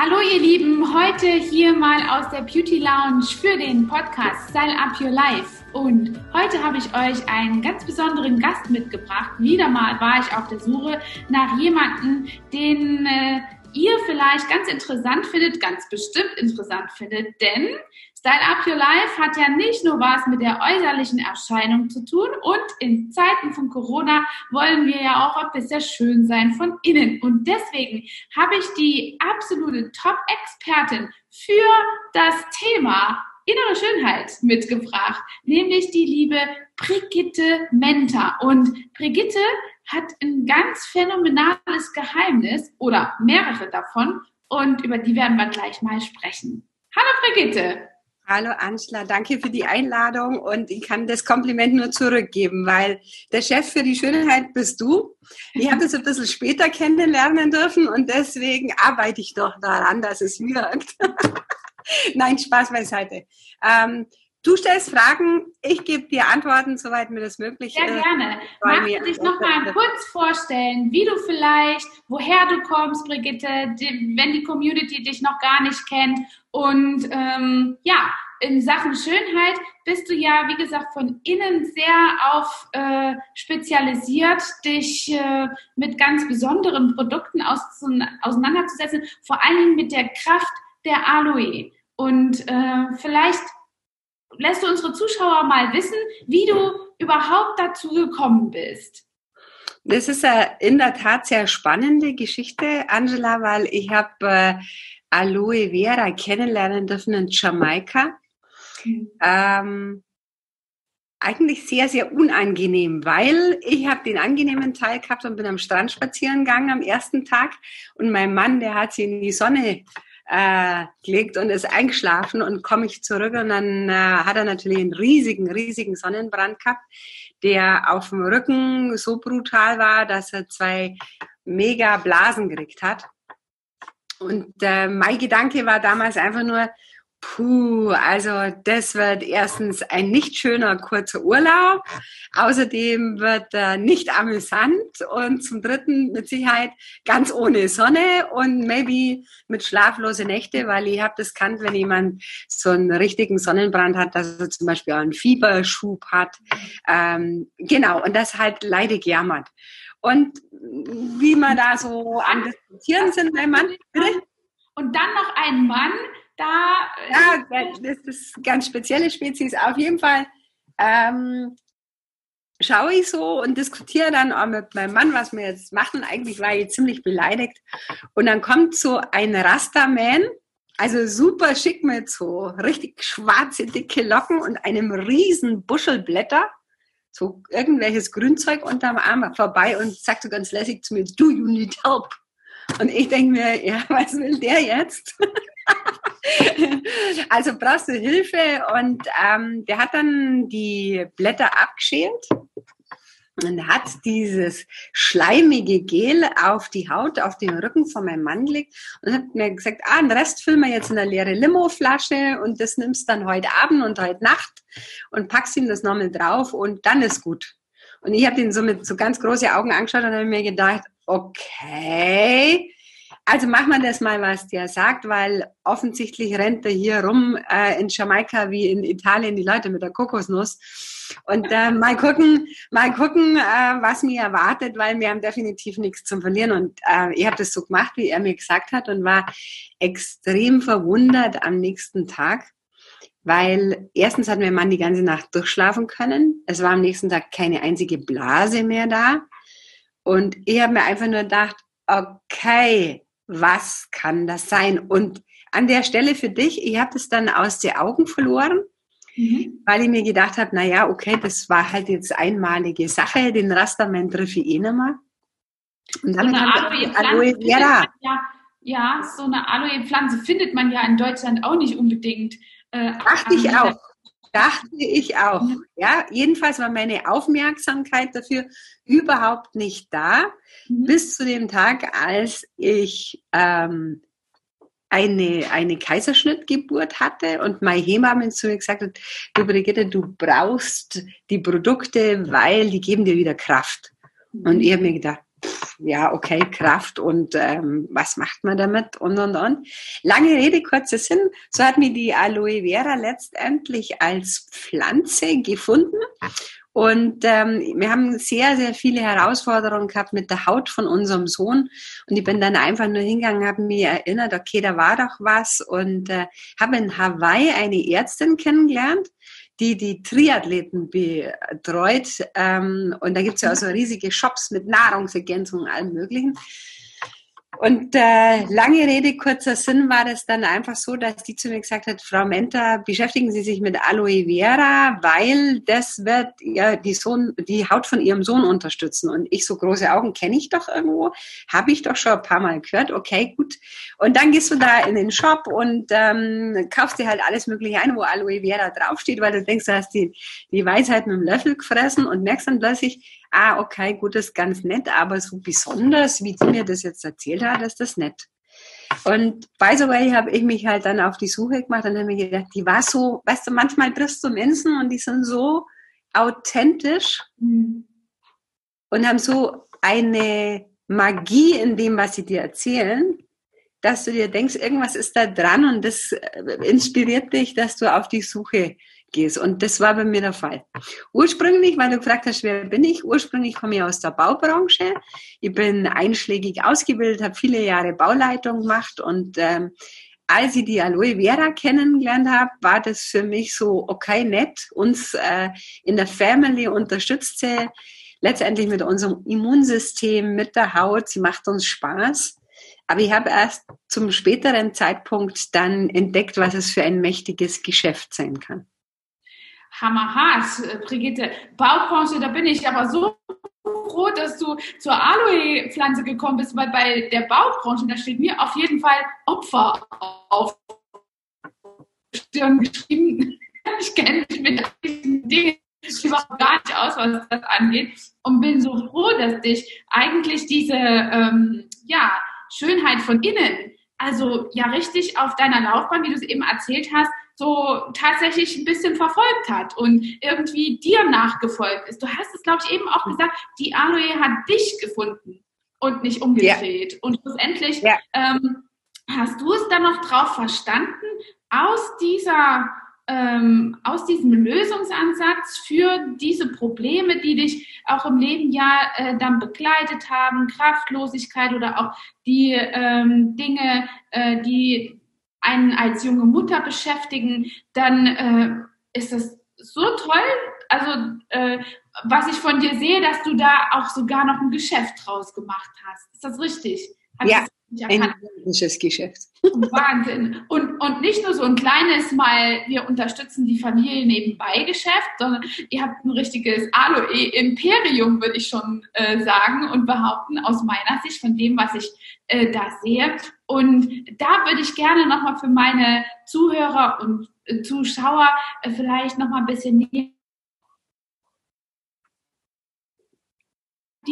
Hallo ihr Lieben, heute hier mal aus der Beauty Lounge für den Podcast Style Up Your Life. Und heute habe ich euch einen ganz besonderen Gast mitgebracht. Wieder mal war ich auf der Suche nach jemandem, den äh, ihr vielleicht ganz interessant findet, ganz bestimmt interessant findet, denn Style Up Your Life hat ja nicht nur was mit der äußerlichen Erscheinung zu tun und in Zeiten von Corona wollen wir ja auch ein bisschen schön sein von innen. Und deswegen habe ich die absolute Top-Expertin für das Thema innere Schönheit mitgebracht, nämlich die liebe Brigitte Menta. Und Brigitte hat ein ganz phänomenales Geheimnis oder mehrere davon und über die werden wir gleich mal sprechen. Hallo Brigitte! Hallo Angela, danke für die Einladung und ich kann das Kompliment nur zurückgeben, weil der Chef für die Schönheit bist du. Ich habe das ein bisschen später kennenlernen dürfen und deswegen arbeite ich doch daran, dass es wirkt. Nein, Spaß beiseite. Ähm, Du stellst Fragen, ich gebe dir Antworten, soweit mir das möglich ist. Sehr gerne. Magst du dich noch mal kurz vorstellen, wie du vielleicht, woher du kommst, Brigitte, wenn die Community dich noch gar nicht kennt und ähm, ja, in Sachen Schönheit bist du ja, wie gesagt, von innen sehr auf äh, spezialisiert, dich äh, mit ganz besonderen Produkten aus, auseinanderzusetzen, vor allen Dingen mit der Kraft der Aloe. Und äh, vielleicht lässt du unsere Zuschauer mal wissen, wie du überhaupt dazu gekommen bist. Das ist eine in der Tat sehr spannende Geschichte, Angela, weil ich habe äh, Aloe Vera kennenlernen dürfen in Jamaika. Mhm. Ähm, eigentlich sehr, sehr unangenehm, weil ich habe den angenehmen Teil gehabt und bin am Strand spazieren gegangen am ersten Tag und mein Mann, der hat sie in die Sonne äh, gelegt und ist eingeschlafen und komme ich zurück und dann äh, hat er natürlich einen riesigen, riesigen Sonnenbrand gehabt, der auf dem Rücken so brutal war, dass er zwei mega Blasen gekriegt hat. Und äh, mein Gedanke war damals einfach nur, Puh, also das wird erstens ein nicht schöner kurzer Urlaub. Außerdem wird er nicht amüsant und zum dritten mit Sicherheit ganz ohne Sonne und maybe mit schlaflose Nächte, weil ich habe das kannt, wenn jemand so einen richtigen Sonnenbrand hat, dass er zum Beispiel einen Fieberschub hat. Ähm, genau, und das halt leidig jammert. Und wie man da so an diskutieren sind Mann. Bitte? Und dann noch ein Mann, da. Ja, das ist ganz spezielle Spezies. Auf jeden Fall ähm, schaue ich so und diskutiere dann auch mit meinem Mann, was wir jetzt machen. Eigentlich war ich ziemlich beleidigt. Und dann kommt so ein Rasterman, also super schick mit so richtig schwarze, dicke Locken und einem riesen Buschelblätter so irgendwelches Grünzeug unterm Arm vorbei und sagt so ganz lässig zu mir, do you need help? Und ich denke mir, ja, was will der jetzt? also brauchst du Hilfe und ähm, der hat dann die Blätter abgeschält und hat dieses schleimige Gel auf die Haut, auf den Rücken von meinem Mann gelegt und hat mir gesagt, ah, den Rest füllen wir jetzt in eine leere Limo-Flasche und das nimmst dann heute Abend und heute Nacht und packst ihm das nochmal drauf und dann ist gut. Und ich habe den so mit so ganz große Augen angeschaut und habe mir gedacht, okay, also machen wir das mal, was der sagt, weil offensichtlich rennt er hier rum äh, in Jamaika wie in Italien die Leute mit der Kokosnuss. Und äh, mal gucken, mal gucken, äh, was mir erwartet, weil wir haben definitiv nichts zum Verlieren. Und äh, ich habe das so gemacht, wie er mir gesagt hat, und war extrem verwundert am nächsten Tag, weil erstens hat mein Mann die ganze Nacht durchschlafen können. Es war am nächsten Tag keine einzige Blase mehr da. Und ich habe mir einfach nur gedacht, okay, was kann das sein? Und an der Stelle für dich, ich habe das dann aus den Augen verloren, mhm. weil ich mir gedacht habe, naja, okay, das war halt jetzt einmalige Sache, den Rastermann treffe ich eh nicht mehr. Und dann so eine Aloe, Aloe Vera. Ja, ja, so eine Aloe-Pflanze findet man ja in Deutschland auch nicht unbedingt. Äh, Dachte ich auch. Dachte ich auch. Ja, jedenfalls war meine Aufmerksamkeit dafür überhaupt nicht da, mhm. bis zu dem Tag, als ich ähm, eine, eine Kaiserschnittgeburt hatte und meine Hebamme zu mir gesagt hat, du Brigitte, du brauchst die Produkte, weil die geben dir wieder Kraft. Mhm. Und ich habe mir gedacht, ja, okay, Kraft und ähm, was macht man damit und und und. Lange Rede, kurzer Sinn. So hat mir die Aloe Vera letztendlich als Pflanze gefunden. Und ähm, wir haben sehr, sehr viele Herausforderungen gehabt mit der Haut von unserem Sohn. Und ich bin dann einfach nur hingegangen, habe mir erinnert, okay, da war doch was. Und äh, habe in Hawaii eine Ärztin kennengelernt, die die Triathleten betreut. Ähm, und da gibt's ja auch so riesige Shops mit Nahrungsergänzungen allem Möglichen. Und äh, lange Rede, kurzer Sinn war das dann einfach so, dass die zu mir gesagt hat, Frau Menta, beschäftigen Sie sich mit Aloe Vera, weil das wird ja die, Sohn, die Haut von Ihrem Sohn unterstützen. Und ich so große Augen kenne ich doch irgendwo, habe ich doch schon ein paar Mal gehört. Okay, gut. Und dann gehst du da in den Shop und ähm, kaufst dir halt alles Mögliche ein, wo Aloe Vera draufsteht, weil du denkst, du hast die, die Weisheit mit dem Löffel gefressen und merkst dann plötzlich, ah, okay, gut, das ist ganz nett, aber so besonders, wie die mir das jetzt erzählt hat, ist das nett. Und by the way habe ich mich halt dann auf die Suche gemacht und habe mir gedacht, die war so, weißt du, manchmal triffst du Menschen und die sind so authentisch mhm. und haben so eine Magie in dem, was sie dir erzählen, dass du dir denkst, irgendwas ist da dran und das äh, inspiriert dich, dass du auf die Suche gehst. Und das war bei mir der Fall. Ursprünglich, weil du gefragt hast, wer bin ich? Ursprünglich komme ich aus der Baubranche. Ich bin einschlägig ausgebildet, habe viele Jahre Bauleitung gemacht und ähm, als ich die Aloe Vera kennengelernt habe, war das für mich so, okay, nett, uns äh, in der Family unterstützt sie letztendlich mit unserem Immunsystem, mit der Haut, sie macht uns Spaß. Aber ich habe erst zum späteren Zeitpunkt dann entdeckt, was es für ein mächtiges Geschäft sein kann hammerhart, äh, Brigitte. Baubranche, da bin ich aber so froh, dass du zur Aloe-Pflanze gekommen bist, weil bei der Baubranche, da steht mir auf jeden Fall Opfer auf Stirn geschrieben. Ich kenne mich mit diesen Dingen überhaupt gar nicht aus, was das angeht und bin so froh, dass dich eigentlich diese ähm, ja, Schönheit von innen, also ja richtig auf deiner Laufbahn, wie du es eben erzählt hast, so tatsächlich ein bisschen verfolgt hat und irgendwie dir nachgefolgt ist. Du hast es, glaube ich, eben auch gesagt, die Aloe hat dich gefunden und nicht umgedreht. Ja. Und schlussendlich ja. ähm, hast du es dann noch drauf verstanden, aus dieser ähm, aus diesem Lösungsansatz für diese Probleme, die dich auch im Leben ja äh, dann begleitet haben, Kraftlosigkeit oder auch die ähm, Dinge, äh, die einen als junge Mutter beschäftigen, dann äh, ist das so toll. Also äh, was ich von dir sehe, dass du da auch sogar noch ein Geschäft draus gemacht hast. Ist das richtig? Hat ja, ein gutes Geschäft. Wahnsinn. Und, und nicht nur so ein kleines Mal, wir unterstützen die Familie nebenbei Geschäft, sondern ihr habt ein richtiges Aloe-Imperium, würde ich schon äh, sagen und behaupten, aus meiner Sicht, von dem, was ich äh, da sehe. Und da würde ich gerne nochmal für meine Zuhörer und äh, Zuschauer äh, vielleicht nochmal ein bisschen näher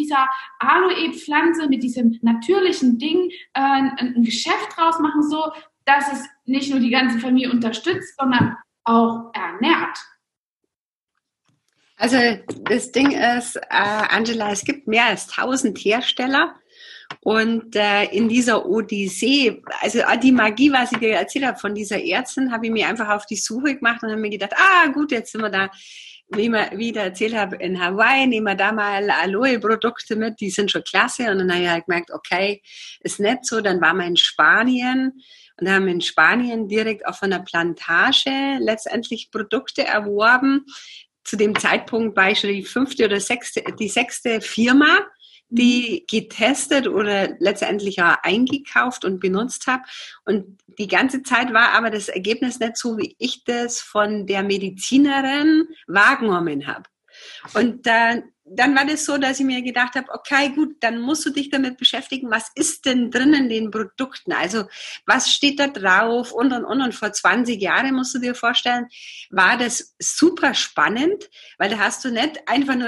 dieser Aloe-Pflanze, mit diesem natürlichen Ding äh, ein Geschäft draus machen, so dass es nicht nur die ganze Familie unterstützt, sondern auch ernährt. Also das Ding ist, äh, Angela, es gibt mehr als 1000 Hersteller und äh, in dieser Odyssee, also die Magie, was ich dir erzählt habe von dieser Ärztin, habe ich mir einfach auf die Suche gemacht und habe mir gedacht, ah gut, jetzt sind wir da wie, ich erzählt habe, in Hawaii nehmen wir da mal Aloe-Produkte mit, die sind schon klasse. Und dann habe ich halt gemerkt, okay, ist nicht so. Dann waren wir in Spanien und haben in Spanien direkt auf einer Plantage letztendlich Produkte erworben. Zu dem Zeitpunkt war ich schon die fünfte oder sechste, die sechste Firma, die mhm. getestet oder letztendlich auch eingekauft und benutzt habe. Und die ganze Zeit war aber das Ergebnis nicht so, wie ich das von der Medizinerin wahrgenommen habe. Und äh, dann war das so, dass ich mir gedacht habe, okay, gut, dann musst du dich damit beschäftigen, was ist denn drin in den Produkten? Also was steht da drauf und und und. Und vor 20 Jahren musst du dir vorstellen, war das super spannend, weil da hast du nicht einfach nur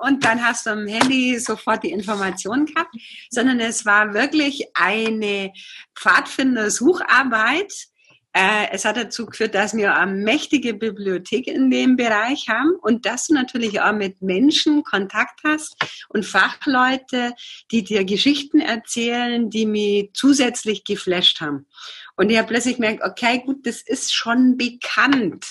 und dann hast du am Handy sofort die Informationen gehabt, sondern es war wirklich eine Pfadfinder-Sucharbeit, Äh, es hat dazu geführt, dass wir eine mächtige Bibliothek in dem Bereich haben und dass du natürlich auch mit Menschen Kontakt hast und Fachleute, die dir Geschichten erzählen, die mich zusätzlich geflasht haben. Und ich habe plötzlich gemerkt, okay, gut, das ist schon bekannt.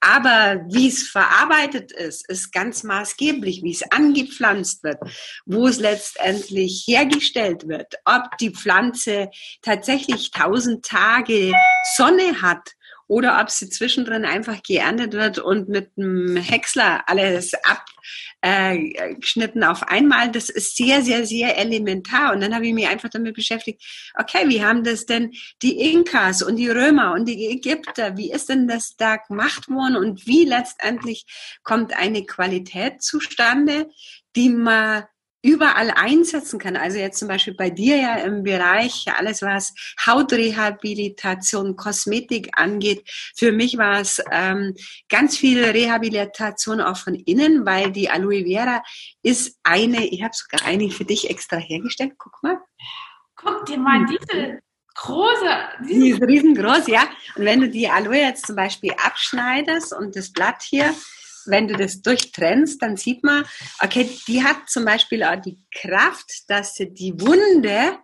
Aber wie es verarbeitet ist, ist ganz maßgeblich, wie es angepflanzt wird, wo es letztendlich hergestellt wird, ob die Pflanze tatsächlich tausend Tage Sonne hat oder ob sie zwischendrin einfach geerntet wird und mit einem Häcksler alles abgeschnitten auf einmal. Das ist sehr, sehr, sehr elementar. Und dann habe ich mich einfach damit beschäftigt, okay, wie haben das denn die Inkas und die Römer und die Ägypter, wie ist denn das da gemacht worden und wie letztendlich kommt eine Qualität zustande, die man überall einsetzen kann. Also jetzt zum Beispiel bei dir ja im Bereich alles, was Hautrehabilitation, Kosmetik angeht. Für mich war es ähm, ganz viel Rehabilitation auch von innen, weil die Aloe Vera ist eine, ich habe sogar eine für dich extra hergestellt. Guck mal. Guck dir mal diese große. Diese die ist riesengroß, ja. Und wenn du die Aloe jetzt zum Beispiel abschneidest und das Blatt hier wenn du das durchtrennst, dann sieht man, okay, die hat zum Beispiel auch die Kraft, dass sie die Wunde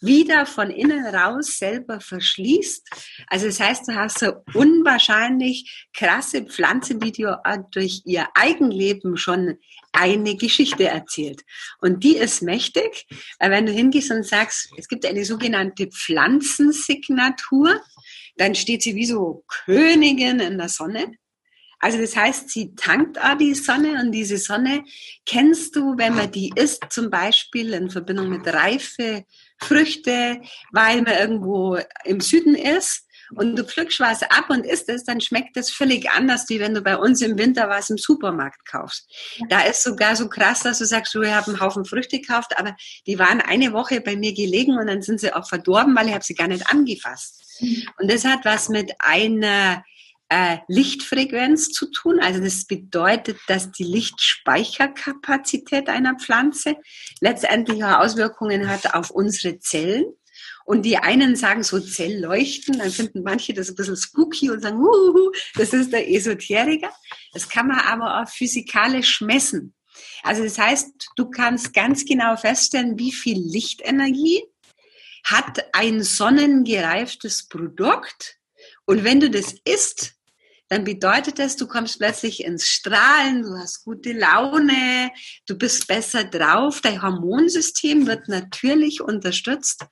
wieder von innen raus selber verschließt. Also das heißt, du hast so unwahrscheinlich krasse Pflanze, die dir durch ihr Eigenleben schon eine Geschichte erzählt. Und die ist mächtig, wenn du hingehst und sagst, es gibt eine sogenannte Pflanzensignatur, dann steht sie wie so Königin in der Sonne. Also das heißt, sie tankt auch die Sonne und diese Sonne kennst du, wenn man die isst, zum Beispiel in Verbindung mit reife Früchte, weil man irgendwo im Süden ist und du pflückst was ab und isst es, dann schmeckt das völlig anders, wie wenn du bei uns im Winter was im Supermarkt kaufst. Da ist sogar so krass, dass du sagst, du, ich habe einen Haufen Früchte gekauft, aber die waren eine Woche bei mir gelegen und dann sind sie auch verdorben, weil ich habe sie gar nicht angefasst. Mhm. Und das hat was mit einer äh, Lichtfrequenz zu tun. Also das bedeutet, dass die Lichtspeicherkapazität einer Pflanze letztendlich auch Auswirkungen hat auf unsere Zellen. Und die einen sagen so Zellleuchten, dann finden manche das ein bisschen spooky und sagen, Uhuhu, das ist der Esoteriker. Das kann man aber auch physikalisch messen. Also das heißt, du kannst ganz genau feststellen, wie viel Lichtenergie hat ein sonnengereiftes Produkt. Und wenn du das isst, dann bedeutet das, du kommst plötzlich ins Strahlen, du hast gute Laune, du bist besser drauf, dein Hormonsystem wird natürlich unterstützt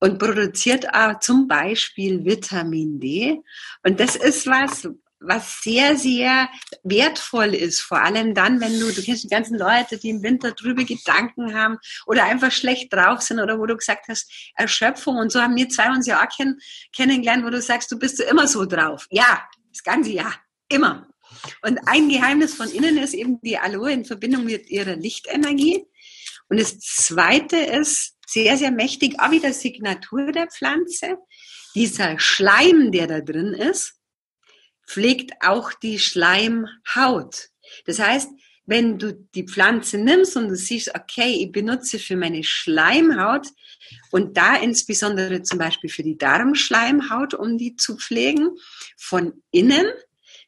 und produziert auch zum Beispiel Vitamin D. Und das ist was, was sehr, sehr wertvoll ist. Vor allem dann, wenn du, du kennst die ganzen Leute, die im Winter drüber Gedanken haben oder einfach schlecht drauf sind oder wo du gesagt hast, Erschöpfung. Und so haben wir zwei uns ja auch kenn kennengelernt, wo du sagst, du bist immer so drauf. Ja, das ganze Jahr. Immer. Und ein Geheimnis von innen ist eben die Aloe in Verbindung mit ihrer Lichtenergie. Und das zweite ist sehr, sehr mächtig, auch wieder Signatur der Pflanze. Dieser Schleim, der da drin ist, pflegt auch die Schleimhaut. Das heißt, wenn du die Pflanze nimmst und du siehst, okay, ich benutze für meine Schleimhaut und da insbesondere zum Beispiel für die Darmschleimhaut, um die zu pflegen, von innen,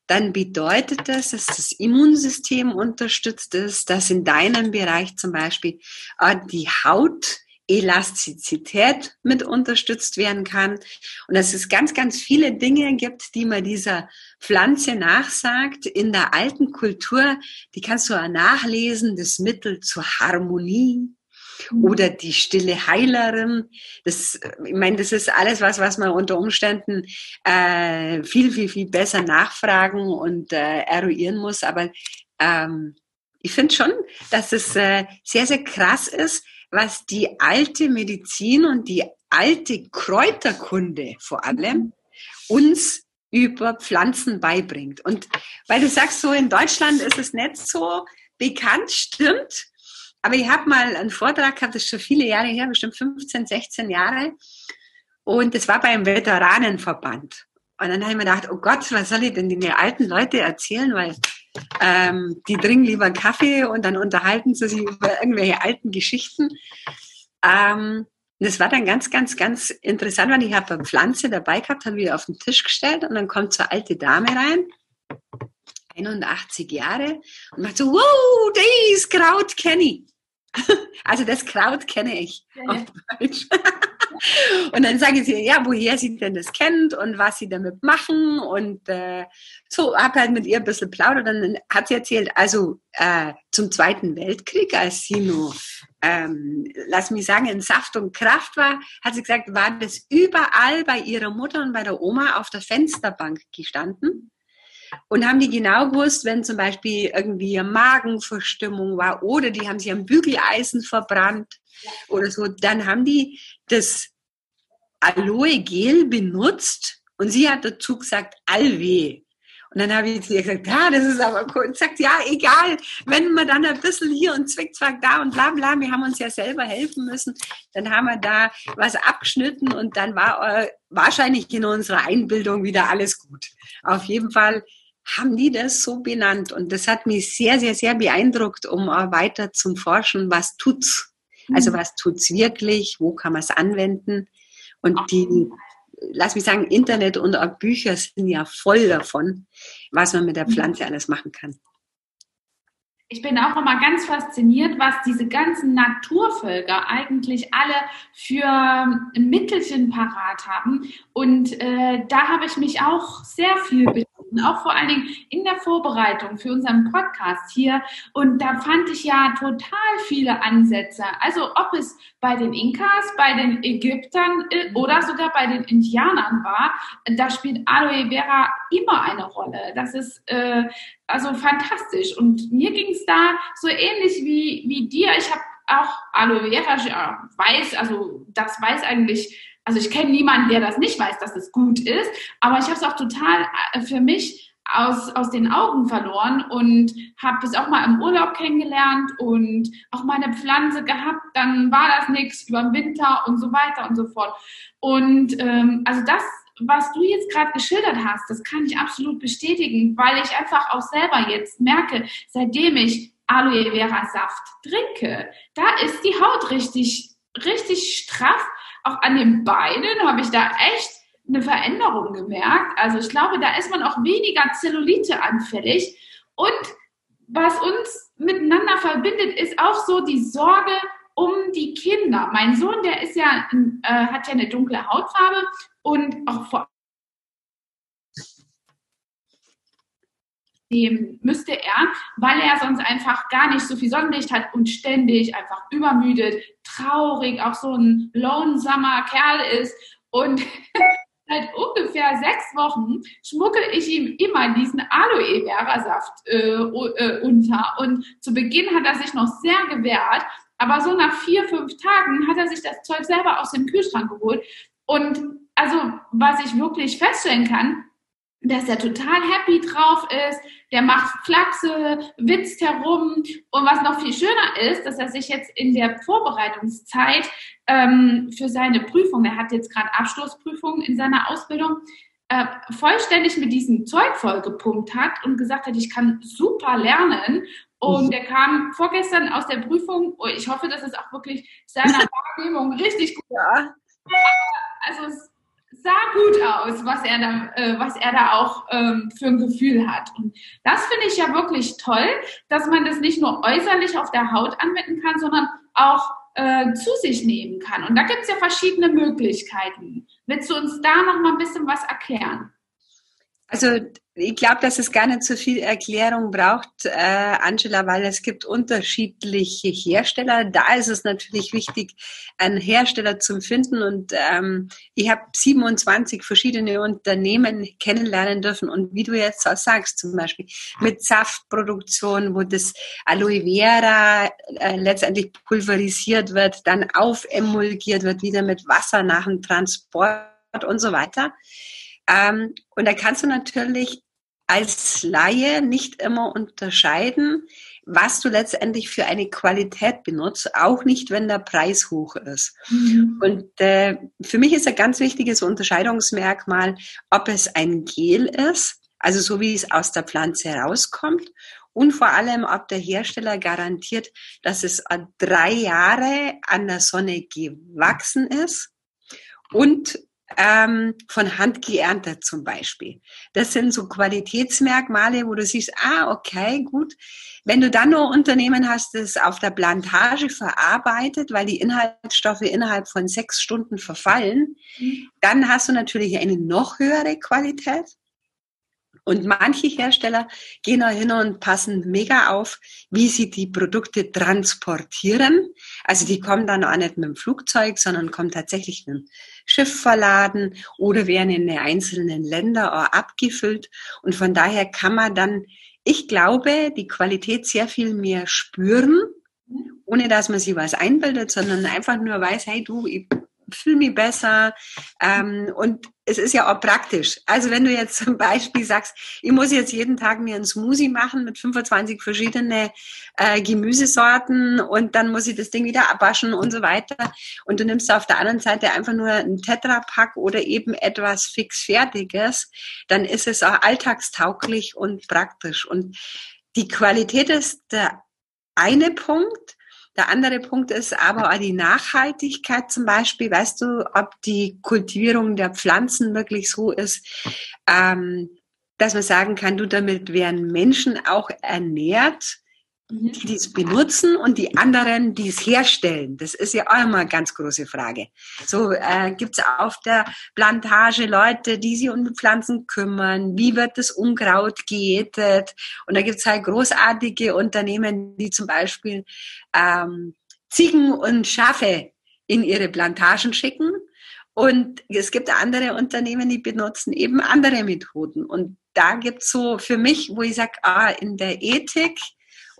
dann bedeutet das, dass das Immunsystem unterstützt ist, dass in deinem Bereich zum Beispiel äh, die Haut Elastizität mit unterstützt werden kann und dass es ganz, ganz viele Dinge gibt, die man dieser Pflanze nachsagt in der alten Kultur. Die kannst du auch nachlesen, das Mittel zur Harmonie mhm. oder die stille Heilerin. Das, ich meine, das ist alles was, was man unter Umständen äh, viel, viel, viel besser nachfragen und äh, eruieren muss. Aber ähm, ich finde schon, dass es äh, sehr, sehr krass ist, was die alte Medizin und die alte Kräuterkunde vor allem uns über Pflanzen beibringt. Und weil du sagst, so in Deutschland ist es nicht so bekannt, stimmt. Aber ich habe mal einen Vortrag gehabt, das ist schon viele Jahre her, bestimmt 15, 16 Jahre. Und das war beim Veteranenverband. Und dann habe ich mir gedacht, oh Gott, was soll ich denn den alten Leute erzählen? Weil ähm, die trinken lieber Kaffee und dann unterhalten sie sich über irgendwelche alten Geschichten. Ähm, das war dann ganz, ganz, ganz interessant, weil ich habe eine Pflanze dabei gehabt, habe wir auf den Tisch gestellt und dann kommt so eine alte Dame rein, 81 Jahre, und macht so, wow, das Kraut kenne ich. Also das Kraut kenne ich ja, auf Deutsch. Und dann sage ich sie, ja, woher sie denn das kennt und was sie damit machen. Und äh, so, habe halt mit ihr ein bisschen plaudert. Dann hat sie erzählt, also äh, zum Zweiten Weltkrieg, als sie nur, ähm, lass mich sagen, in Saft und Kraft war, hat sie gesagt, war das überall bei ihrer Mutter und bei der Oma auf der Fensterbank gestanden und haben die genau gewusst, wenn zum Beispiel irgendwie Magenverstimmung war oder die haben sich am Bügeleisen verbrannt oder so, dann haben die das Aloe Gel benutzt und sie hat dazu gesagt Alve. Und dann habe ich zu ihr gesagt, ja, das ist aber cool. Und sagt, ja, egal, wenn wir dann ein bisschen hier und Zwickzwack da und bla bla, wir haben uns ja selber helfen müssen, dann haben wir da was abgeschnitten und dann war äh, wahrscheinlich in unserer Einbildung wieder alles gut. Auf jeden Fall haben die das so benannt und das hat mich sehr, sehr, sehr beeindruckt, um weiter zum Forschen, was tut's? Also mhm. was tut's wirklich? Wo kann man es anwenden? Und die, lass mich sagen, Internet und auch Bücher sind ja voll davon, was man mit der mhm. Pflanze alles machen kann. Ich bin auch immer ganz fasziniert, was diese ganzen Naturvölker eigentlich alle für Mittelchen parat haben. Und äh, da habe ich mich auch sehr viel auch vor allen Dingen in der Vorbereitung für unseren Podcast hier. Und da fand ich ja total viele Ansätze. Also ob es bei den Inkas, bei den Ägyptern äh, oder sogar bei den Indianern war, da spielt Aloe Vera immer eine Rolle. Das ist äh, also fantastisch. Und mir ging es da so ähnlich wie, wie dir. Ich habe auch Aloe Vera ja, weiß, also das weiß eigentlich also ich kenne niemanden, der das nicht weiß, dass es gut ist, aber ich habe es auch total äh, für mich aus, aus den Augen verloren und habe es auch mal im Urlaub kennengelernt und auch mal eine Pflanze gehabt, dann war das nichts über den Winter und so weiter und so fort. Und ähm, also das, was du jetzt gerade geschildert hast, das kann ich absolut bestätigen, weil ich einfach auch selber jetzt merke, seitdem ich Aloe Vera Saft trinke, da ist die Haut richtig, richtig straff auch an den Beinen habe ich da echt eine Veränderung gemerkt. Also ich glaube, da ist man auch weniger Zellulite anfällig. Und was uns miteinander verbindet, ist auch so die Sorge um die Kinder. Mein Sohn, der ist ja, äh, hat ja eine dunkle Hautfarbe und auch vor dem müsste er, weil er sonst einfach gar nicht so viel Sonnenlicht hat und ständig einfach übermüdet, traurig, auch so ein lonesamer Kerl ist. Und seit ungefähr sechs Wochen schmucke ich ihm immer diesen Aloe Vera Saft äh, äh, unter. Und zu Beginn hat er sich noch sehr gewehrt, aber so nach vier, fünf Tagen hat er sich das Zeug selber aus dem Kühlschrank geholt. Und also was ich wirklich feststellen kann, dass er total happy drauf ist, der macht Flachse, witzt herum und was noch viel schöner ist, dass er sich jetzt in der Vorbereitungszeit ähm, für seine Prüfung, er hat jetzt gerade Abschlussprüfung in seiner Ausbildung, äh, vollständig mit diesem Zeug vollgepumpt hat und gesagt hat, ich kann super lernen. Und mhm. er kam vorgestern aus der Prüfung, ich hoffe, dass es auch wirklich seiner Wahrnehmung richtig gut ja. Also es sah gut aus, was er da, äh, was er da auch ähm, für ein Gefühl hat. Und das finde ich ja wirklich toll, dass man das nicht nur äußerlich auf der Haut anwenden kann, sondern auch äh, zu sich nehmen kann. Und da gibt es ja verschiedene Möglichkeiten. Willst du uns da noch mal ein bisschen was erklären? Also ich glaube, dass es gar nicht so viel Erklärung braucht, äh, Angela, weil es gibt unterschiedliche Hersteller. Da ist es natürlich wichtig, einen Hersteller zu finden. Und ähm, ich habe 27 verschiedene Unternehmen kennenlernen dürfen. Und wie du jetzt auch sagst, zum Beispiel mit Saftproduktion, wo das Aloe Vera äh, letztendlich pulverisiert wird, dann aufemulgiert wird, wieder mit Wasser nach dem Transport und so weiter. Ähm, und da kannst du natürlich als Laie nicht immer unterscheiden, was du letztendlich für eine Qualität benutzt, auch nicht, wenn der Preis hoch ist. Mhm. Und äh, für mich ist ein ganz wichtiges Unterscheidungsmerkmal, ob es ein Gel ist, also so wie es aus der Pflanze herauskommt, und vor allem, ob der Hersteller garantiert, dass es drei Jahre an der Sonne gewachsen ist und ähm, von Hand geerntet zum Beispiel. Das sind so Qualitätsmerkmale, wo du siehst, ah, okay, gut. Wenn du dann nur Unternehmen hast, das auf der Plantage verarbeitet, weil die Inhaltsstoffe innerhalb von sechs Stunden verfallen, mhm. dann hast du natürlich eine noch höhere Qualität. Und manche Hersteller gehen da hin und passen mega auf, wie sie die Produkte transportieren. Also die kommen dann auch nicht mit dem Flugzeug, sondern kommen tatsächlich mit dem Schiff verladen oder werden in den einzelnen Länder auch abgefüllt. Und von daher kann man dann, ich glaube, die Qualität sehr viel mehr spüren, ohne dass man sich was einbildet, sondern einfach nur weiß, hey du, ich fühle mich besser. Ähm, und es ist ja auch praktisch. Also wenn du jetzt zum Beispiel sagst, ich muss jetzt jeden Tag mir einen Smoothie machen mit 25 verschiedene äh, Gemüsesorten und dann muss ich das Ding wieder abwaschen und so weiter. Und du nimmst auf der anderen Seite einfach nur einen Tetrapack oder eben etwas fixfertiges, dann ist es auch alltagstauglich und praktisch. Und die Qualität ist der eine Punkt. Der andere Punkt ist aber auch die Nachhaltigkeit zum Beispiel. Weißt du, ob die Kultivierung der Pflanzen wirklich so ist, ähm, dass man sagen kann, du, damit werden Menschen auch ernährt Mhm. die dies benutzen und die anderen, die es herstellen. Das ist ja auch immer eine ganz große Frage. So äh, gibt es auf der Plantage Leute, die sich um die Pflanzen kümmern. Wie wird das Unkraut geätet? Und da gibt es halt großartige Unternehmen, die zum Beispiel ähm, Ziegen und Schafe in ihre Plantagen schicken. Und es gibt andere Unternehmen, die benutzen eben andere Methoden. Und da gibt es so für mich, wo ich sage, ah, in der Ethik,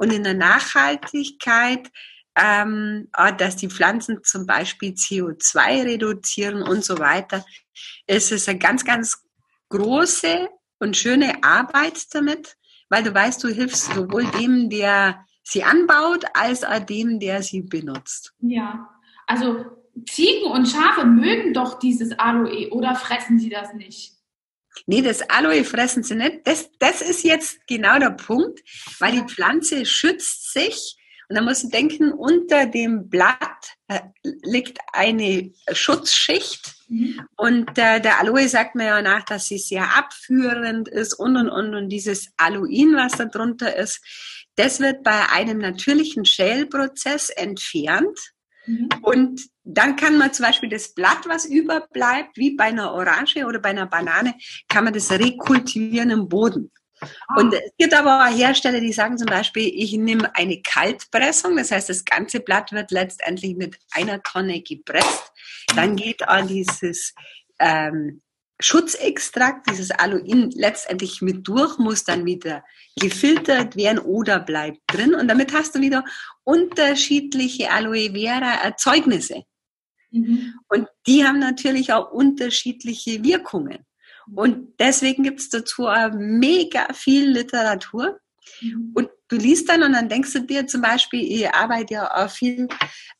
und in der Nachhaltigkeit, ähm, ah, dass die Pflanzen zum Beispiel CO2 reduzieren und so weiter, ist es eine ganz, ganz große und schöne Arbeit damit, weil du weißt, du hilfst sowohl dem, der sie anbaut, als auch dem, der sie benutzt. Ja, also Ziegen und Schafe mögen doch dieses Aloe oder fressen sie das nicht? Nee, das Aloe fressen sie nicht. Das, das ist jetzt genau der Punkt, weil die Pflanze schützt sich. Und da muss man denken, unter dem Blatt äh, liegt eine Schutzschicht. Mhm. Und äh, der Aloe sagt mir ja nach, dass sie sehr abführend ist und und und. Und dieses Aloin, was da drunter ist, das wird bei einem natürlichen Schälprozess entfernt. Mhm. Und dann kann man zum Beispiel das Blatt, was überbleibt, wie bei einer Orange oder bei einer Banane, kann man das rekultivieren im Boden. Ah. Und es gibt aber auch Hersteller, die sagen zum Beispiel, ich nehme eine Kaltpressung, das heißt, das ganze Blatt wird letztendlich mit einer Tonne gepresst. Dann geht an dieses ähm, Schutzextrakt, dieses Aluin letztendlich mit durch, muss dann wieder gefiltert werden oder bleibt drin. Und damit hast du wieder unterschiedliche Aloe Vera Erzeugnisse. Mhm. Und die haben natürlich auch unterschiedliche Wirkungen. Und deswegen gibt es dazu mega viel Literatur. Mhm. Und du liest dann und dann denkst du dir zum Beispiel, ich arbeite ja auch viel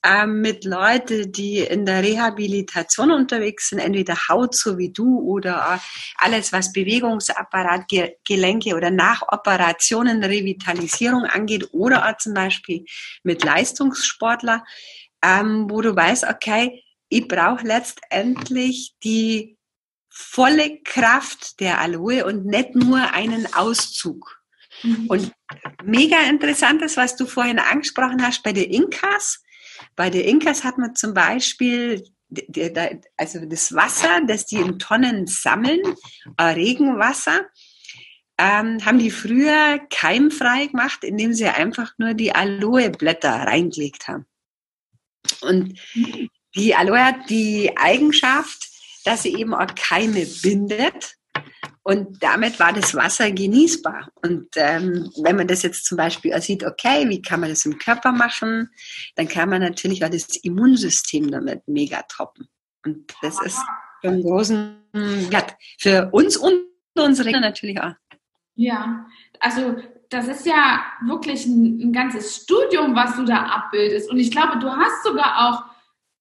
ähm, mit Leuten, die in der Rehabilitation unterwegs sind, entweder Haut so wie du oder alles, was Bewegungsapparat, Ge Gelenke oder nach Operationen Revitalisierung angeht oder auch zum Beispiel mit Leistungssportler, ähm, wo du weißt, okay, ich brauche letztendlich die volle Kraft der Aloe und nicht nur einen Auszug. Mhm. Und mega interessant ist, was du vorhin angesprochen hast bei den Inkas. Bei den Inkas hat man zum Beispiel also das Wasser, das die in Tonnen sammeln, äh, Regenwasser, ähm, haben die früher keimfrei gemacht, indem sie einfach nur die Aloe-Blätter reingelegt haben. Und die Aloe hat die Eigenschaft, dass sie eben auch Keime bindet. Und damit war das Wasser genießbar. Und ähm, wenn man das jetzt zum Beispiel sieht, okay, wie kann man das im Körper machen, dann kann man natürlich auch das Immunsystem damit mega toppen. Und das ist von großen Wert für uns und unsere Kinder natürlich auch. Ja, also das ist ja wirklich ein, ein ganzes Studium, was du da abbildest. Und ich glaube, du hast sogar auch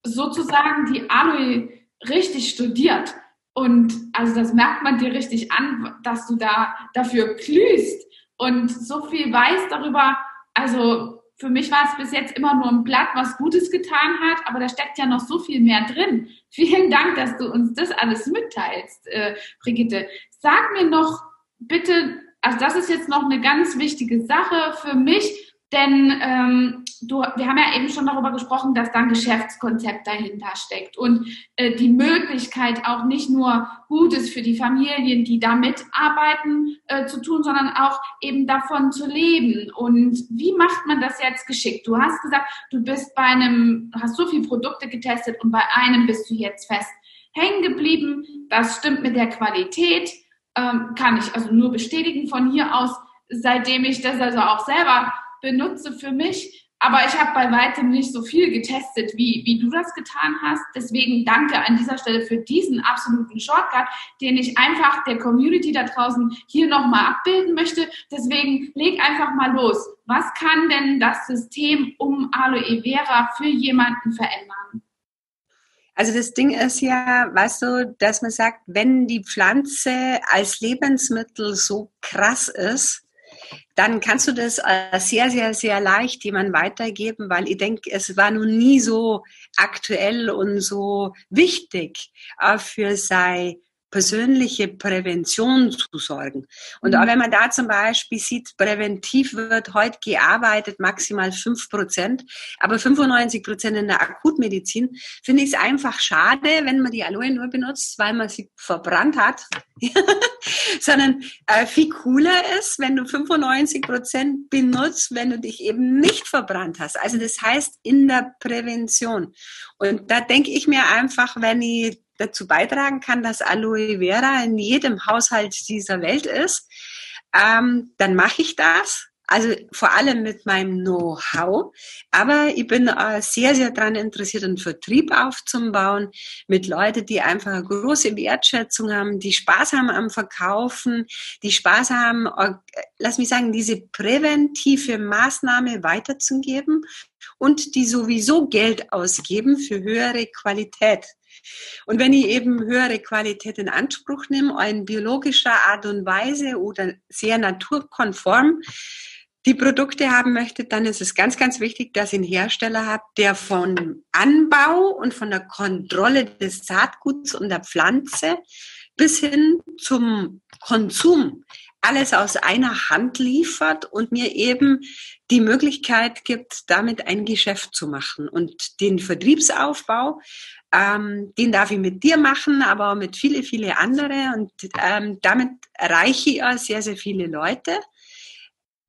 sozusagen die Aloe richtig studiert. Und also das merkt man dir richtig an, dass du da dafür glühst. und so viel weiß darüber. Also für mich war es bis jetzt immer nur ein Blatt, was Gutes getan hat, aber da steckt ja noch so viel mehr drin. Vielen Dank, dass du uns das alles mitteilst, äh, Brigitte. Sag mir noch bitte, also das ist jetzt noch eine ganz wichtige Sache für mich denn ähm, du, wir haben ja eben schon darüber gesprochen, dass da ein Geschäftskonzept dahinter steckt und äh, die Möglichkeit auch nicht nur Gutes für die Familien, die da mitarbeiten, äh, zu tun, sondern auch eben davon zu leben. Und wie macht man das jetzt geschickt? Du hast gesagt, du bist bei einem, hast so viele Produkte getestet und bei einem bist du jetzt fest hängen geblieben. Das stimmt mit der Qualität, ähm, kann ich also nur bestätigen von hier aus, seitdem ich das also auch selber benutze für mich. Aber ich habe bei weitem nicht so viel getestet, wie, wie du das getan hast. Deswegen danke an dieser Stelle für diesen absoluten Shortcut, den ich einfach der Community da draußen hier nochmal abbilden möchte. Deswegen leg einfach mal los. Was kann denn das System um Aloe Vera für jemanden verändern? Also das Ding ist ja, weißt du, dass man sagt, wenn die Pflanze als Lebensmittel so krass ist, dann kannst du das äh, sehr, sehr, sehr leicht jemand weitergeben, weil ich denke, es war noch nie so aktuell und so wichtig äh, für sein persönliche Prävention zu sorgen. Und auch mhm. wenn man da zum Beispiel sieht, präventiv wird heute gearbeitet, maximal fünf Prozent, aber 95 Prozent in der Akutmedizin, finde ich es einfach schade, wenn man die Aloe nur benutzt, weil man sie verbrannt hat, sondern äh, viel cooler ist, wenn du 95 Prozent benutzt, wenn du dich eben nicht verbrannt hast. Also das heißt in der Prävention. Und da denke ich mir einfach, wenn ich dazu beitragen kann, dass Aloe Vera in jedem Haushalt dieser Welt ist, ähm, dann mache ich das. Also vor allem mit meinem Know-how. Aber ich bin äh, sehr, sehr daran interessiert, einen Vertrieb aufzubauen mit Leuten, die einfach eine große Wertschätzung haben, die Spaß haben am Verkaufen, die Spaß haben, äh, lass mich sagen, diese präventive Maßnahme weiterzugeben und die sowieso Geld ausgeben für höhere Qualität. Und wenn ich eben höhere Qualität in Anspruch nehme, in biologischer Art und Weise oder sehr naturkonform, die Produkte haben möchte, dann ist es ganz, ganz wichtig, dass ich einen Hersteller habe, der von Anbau und von der Kontrolle des Saatguts und der Pflanze bis hin zum Konsum alles aus einer Hand liefert und mir eben die Möglichkeit gibt, damit ein Geschäft zu machen. Und den Vertriebsaufbau ähm, den darf ich mit dir machen, aber auch mit viele, viele andere. Und ähm, damit erreiche ich auch sehr, sehr viele Leute.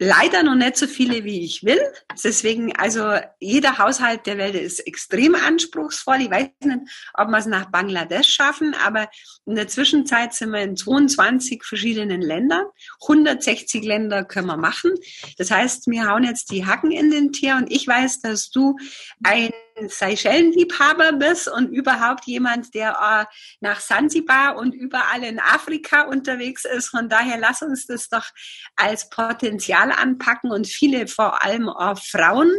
Leider noch nicht so viele, wie ich will. Deswegen, also jeder Haushalt der Welt ist extrem anspruchsvoll. Ich weiß nicht, ob wir es nach Bangladesch schaffen, aber in der Zwischenzeit sind wir in 22 verschiedenen Ländern. 160 Länder können wir machen. Das heißt, wir hauen jetzt die Hacken in den Tier und ich weiß, dass du ein Seychellenliebhaber bist und überhaupt jemand, der äh, nach Sansibar und überall in Afrika unterwegs ist. Von daher lass uns das doch als Potenzial anpacken und viele, vor allem auch Frauen,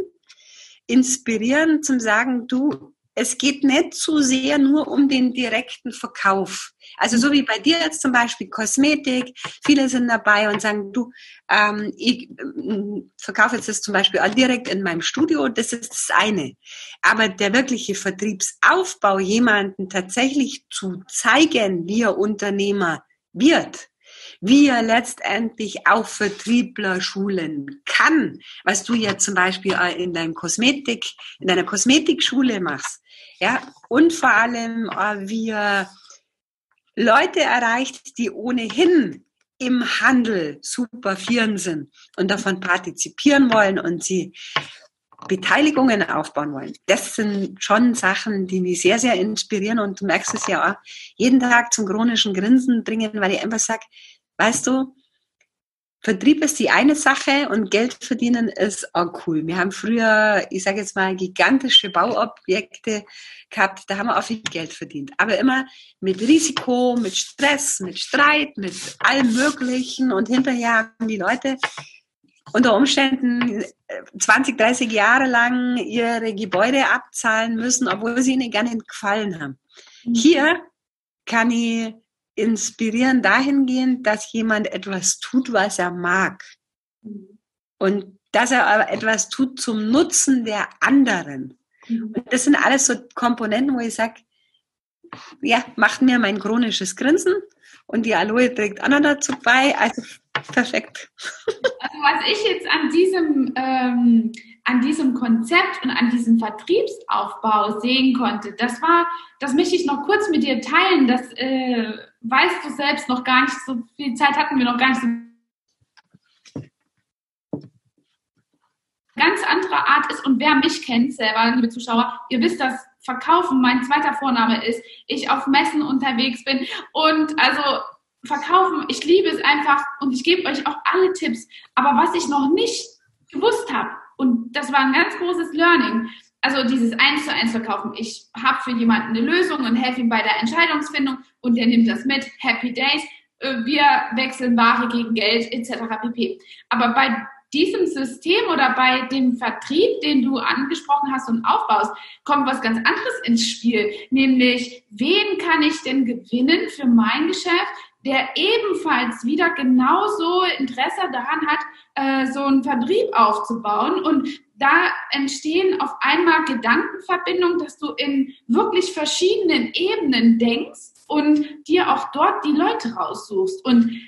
inspirieren zum sagen, du, es geht nicht so sehr nur um den direkten Verkauf. Also so wie bei dir jetzt zum Beispiel Kosmetik. Viele sind dabei und sagen, du, ähm, ich äh, verkaufe jetzt das zum Beispiel auch direkt in meinem Studio. Das ist das eine. Aber der wirkliche Vertriebsaufbau, jemanden tatsächlich zu zeigen, wie er Unternehmer wird, wie er letztendlich auch Vertriebler schulen kann, was du ja zum Beispiel in deinem Kosmetik, in deiner Kosmetikschule machst, ja, und vor allem, wie er Leute erreicht, die ohnehin im Handel super Firmen sind und davon partizipieren wollen und sie Beteiligungen aufbauen wollen. Das sind schon Sachen, die mich sehr, sehr inspirieren. Und du merkst es ja auch jeden Tag zum chronischen Grinsen bringen, weil ich einfach sage, weißt du, Vertrieb ist die eine Sache und Geld verdienen ist auch cool. Wir haben früher, ich sage jetzt mal, gigantische Bauobjekte gehabt, da haben wir auch viel Geld verdient. Aber immer mit Risiko, mit Stress, mit Streit, mit allem Möglichen und hinterher haben die Leute unter Umständen 20, äh, 30 Jahre lang ihre Gebäude abzahlen müssen, obwohl sie ihnen gerne gefallen haben. Mhm. Hier kann ich inspirieren dahingehend, dass jemand etwas tut, was er mag. Und dass er aber etwas tut zum Nutzen der anderen. Mhm. Und das sind alles so Komponenten, wo ich sage, ja, macht mir mein chronisches Grinsen und die Aloe trägt auch noch dazu bei. Also perfekt. Also was ich jetzt an diesem, ähm, an diesem Konzept und an diesem Vertriebsaufbau sehen konnte, das war, das möchte ich noch kurz mit dir teilen. Das äh, weißt du selbst noch gar nicht, so viel Zeit hatten wir noch gar nicht so. Ganz andere Art ist und wer mich kennt selber, liebe Zuschauer, ihr wisst, dass Verkaufen mein zweiter Vorname ist, ich auf Messen unterwegs bin. Und also Verkaufen, ich liebe es einfach und ich gebe euch auch alle Tipps. Aber was ich noch nicht gewusst habe, und das war ein ganz großes Learning, also dieses Eins zu eins Verkaufen. Ich habe für jemanden eine Lösung und helfe ihm bei der Entscheidungsfindung und der nimmt das mit. Happy Days. Äh, wir wechseln Ware gegen Geld etc. pp. Aber bei diesem System oder bei dem Vertrieb, den du angesprochen hast und aufbaust, kommt was ganz anderes ins Spiel, nämlich wen kann ich denn gewinnen für mein Geschäft, der ebenfalls wieder genauso Interesse daran hat, äh, so einen Vertrieb aufzubauen. Und da entstehen auf einmal Gedankenverbindungen, dass du in wirklich verschiedenen Ebenen denkst und dir auch dort die Leute raussuchst. Und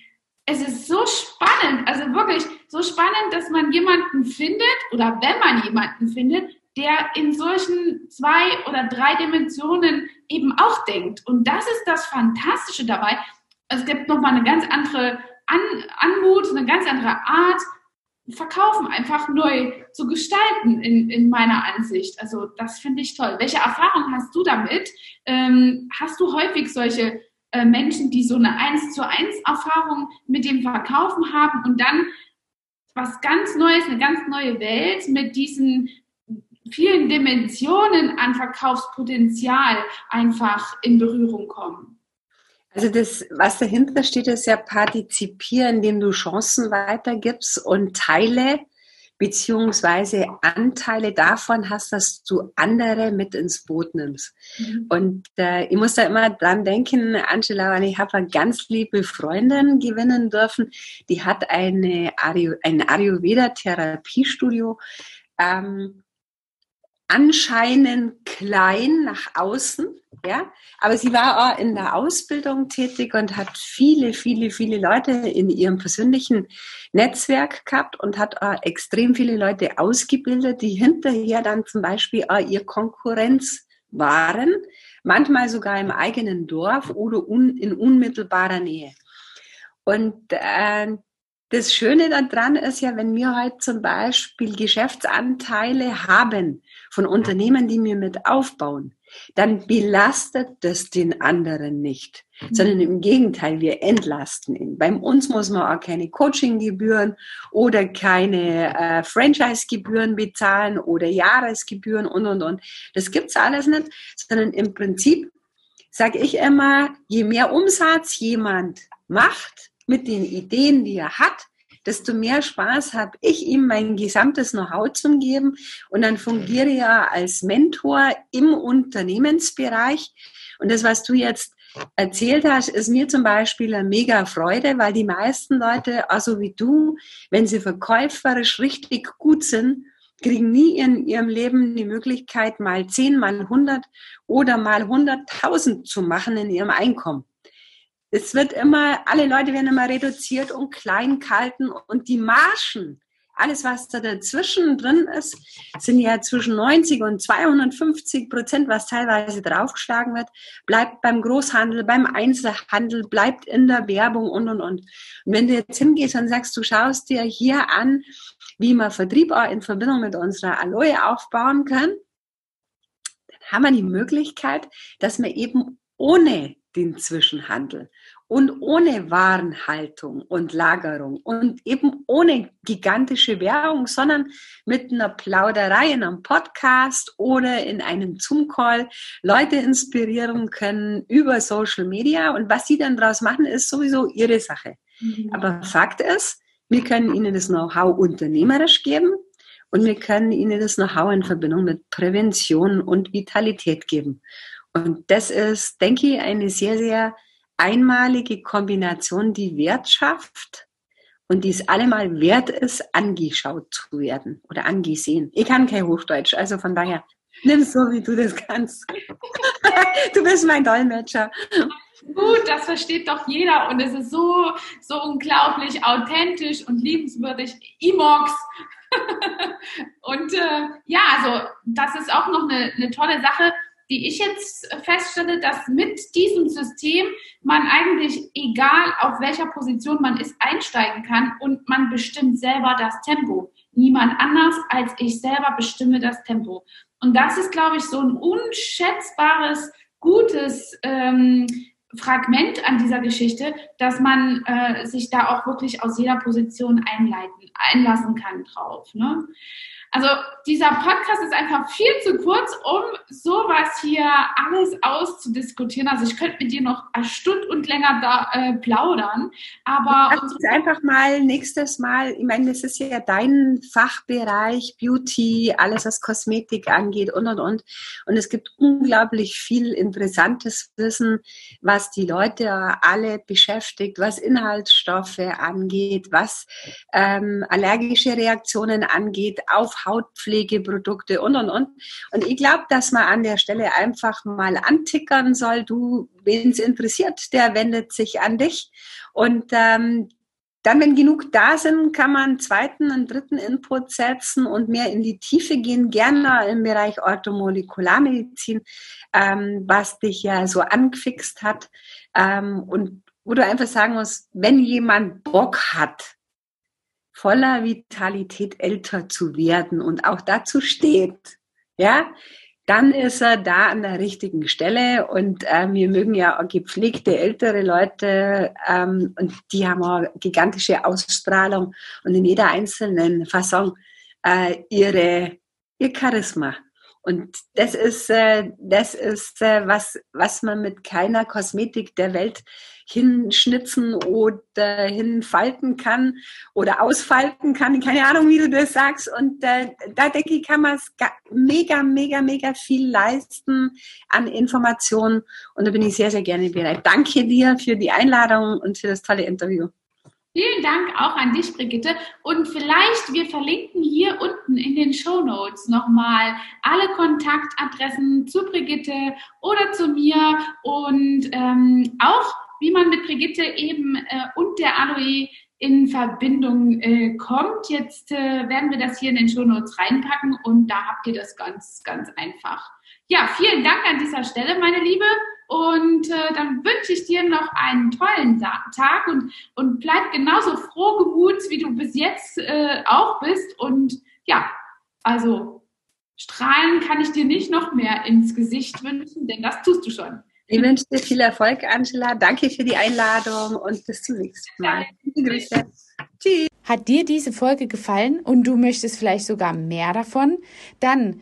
es ist so spannend, also wirklich so spannend, dass man jemanden findet oder wenn man jemanden findet, der in solchen zwei oder drei Dimensionen eben auch denkt. Und das ist das Fantastische dabei. Es gibt nochmal eine ganz andere An Anmut, eine ganz andere Art, Verkaufen einfach neu zu gestalten in, in meiner Ansicht. Also das finde ich toll. Welche Erfahrung hast du damit? Ähm, hast du häufig solche äh, Menschen, die so eine 1 zu 1 Erfahrung mit dem Verkaufen haben und dann was ganz Neues, eine ganz neue Welt mit diesen vielen Dimensionen an Verkaufspotenzial einfach in Berührung kommen? Also das, was dahinter steht, ist ja partizipieren, indem du Chancen weitergibst und Teile beziehungsweise Anteile davon hast, dass du andere mit ins Boot nimmst. Mhm. Und äh, ich muss da immer dran denken, Angela, ich habe eine ganz liebe Freundin gewinnen dürfen, die hat eine Ayu ein Ayurveda-Therapiestudio. Ähm, anscheinend klein nach außen, ja, aber sie war auch in der Ausbildung tätig und hat viele, viele, viele Leute in ihrem persönlichen Netzwerk gehabt und hat auch extrem viele Leute ausgebildet, die hinterher dann zum Beispiel auch ihr Konkurrenz waren, manchmal sogar im eigenen Dorf oder un, in unmittelbarer Nähe. Und äh, das Schöne daran ist ja, wenn wir heute zum Beispiel Geschäftsanteile haben von Unternehmen, die wir mit aufbauen, dann belastet das den anderen nicht, sondern im Gegenteil, wir entlasten ihn. Bei uns muss man auch keine Coachinggebühren oder keine äh, Franchise-Gebühren bezahlen oder Jahresgebühren und, und, und. Das gibt's alles nicht, sondern im Prinzip sage ich immer, je mehr Umsatz jemand macht, mit den Ideen, die er hat, desto mehr Spaß habe ich ihm mein gesamtes Know-how zu geben und dann fungiere ja als Mentor im Unternehmensbereich. Und das, was du jetzt erzählt hast, ist mir zum Beispiel eine mega Freude, weil die meisten Leute, also wie du, wenn sie verkäuferisch richtig gut sind, kriegen nie in ihrem Leben die Möglichkeit, mal 10, mal 100 oder mal 100.000 zu machen in ihrem Einkommen es wird immer, alle Leute werden immer reduziert und klein gehalten und die Marschen, alles was da dazwischen drin ist, sind ja zwischen 90 und 250 Prozent, was teilweise draufgeschlagen wird, bleibt beim Großhandel, beim Einzelhandel, bleibt in der Werbung und, und, und. Und wenn du jetzt hingehst und sagst, du schaust dir hier an, wie man Vertrieb auch in Verbindung mit unserer Aloe aufbauen kann, dann haben wir die Möglichkeit, dass wir eben ohne den Zwischenhandel und ohne Warenhaltung und Lagerung und eben ohne gigantische Werbung, sondern mit einer Plauderei in einem Podcast oder in einem Zoom-Call Leute inspirieren können über Social Media. Und was sie dann daraus machen, ist sowieso ihre Sache. Mhm. Aber Fakt ist, wir können ihnen das Know-how unternehmerisch geben und wir können ihnen das Know-how in Verbindung mit Prävention und Vitalität geben. Und das ist, denke ich, eine sehr, sehr einmalige Kombination, die Wert schafft und dies allemal wert ist, angeschaut zu werden oder angesehen. Ich kann kein Hochdeutsch, also von daher nimm es so, wie du das kannst. du bist mein Dolmetscher. Gut, das versteht doch jeder und es ist so, so unglaublich authentisch und liebenswürdig. Imox. und äh, ja, also das ist auch noch eine, eine tolle Sache die ich jetzt feststelle, dass mit diesem System man eigentlich, egal auf welcher Position man ist, einsteigen kann und man bestimmt selber das Tempo. Niemand anders als ich selber bestimme das Tempo. Und das ist, glaube ich, so ein unschätzbares, gutes ähm, Fragment an dieser Geschichte, dass man äh, sich da auch wirklich aus jeder Position einleiten, einlassen kann drauf. Ne? Also dieser Podcast ist einfach viel zu kurz, um sowas hier alles auszudiskutieren. Also ich könnte mit dir noch eine Stunde und länger da äh, plaudern. Aber Lass uns einfach mal nächstes Mal, ich meine, das ist ja dein Fachbereich, Beauty, alles was Kosmetik angeht und und und. Und es gibt unglaublich viel interessantes Wissen, was die Leute alle beschäftigt, was Inhaltsstoffe angeht, was ähm, allergische Reaktionen angeht, auf Hautpflegeprodukte und, und, und. Und ich glaube, dass man an der Stelle einfach mal antickern soll, du, wen es interessiert, der wendet sich an dich. Und ähm, dann, wenn genug da sind, kann man einen zweiten und dritten Input setzen und mehr in die Tiefe gehen, gerne im Bereich Orthomolekularmedizin, ähm, was dich ja so angefixt hat. Ähm, und wo du einfach sagen musst, wenn jemand Bock hat, voller Vitalität älter zu werden und auch dazu steht, ja, dann ist er da an der richtigen Stelle. Und äh, wir mögen ja auch gepflegte ältere Leute ähm, und die haben auch gigantische Ausstrahlung und in jeder einzelnen Fassung äh, ihre, ihr Charisma. Und das ist, äh, das ist äh, was, was man mit keiner Kosmetik der Welt hinschnitzen oder hinfalten kann oder ausfalten kann. Keine Ahnung, wie du das sagst. Und äh, da denke ich, kann man es mega, mega, mega viel leisten an Informationen. Und da bin ich sehr, sehr gerne bereit. Danke dir für die Einladung und für das tolle Interview. Vielen Dank auch an dich, Brigitte. Und vielleicht, wir verlinken hier unten in den Show Notes nochmal alle Kontaktadressen zu Brigitte oder zu mir und ähm, auch, wie man mit Brigitte eben äh, und der Aloe in Verbindung äh, kommt. Jetzt äh, werden wir das hier in den Show Notes reinpacken und da habt ihr das ganz, ganz einfach. Ja, vielen Dank an dieser Stelle, meine Liebe. Und äh, dann wünsche ich dir noch einen tollen Tag und, und bleib genauso froh gemuts, wie du bis jetzt äh, auch bist. Und ja, also strahlen kann ich dir nicht noch mehr ins Gesicht wünschen, denn das tust du schon. Ich wünsche dir viel Erfolg, Angela. Danke für die Einladung und bis zum nächsten Mal. Grüße. Tschüss. Hat dir diese Folge gefallen und du möchtest vielleicht sogar mehr davon? Dann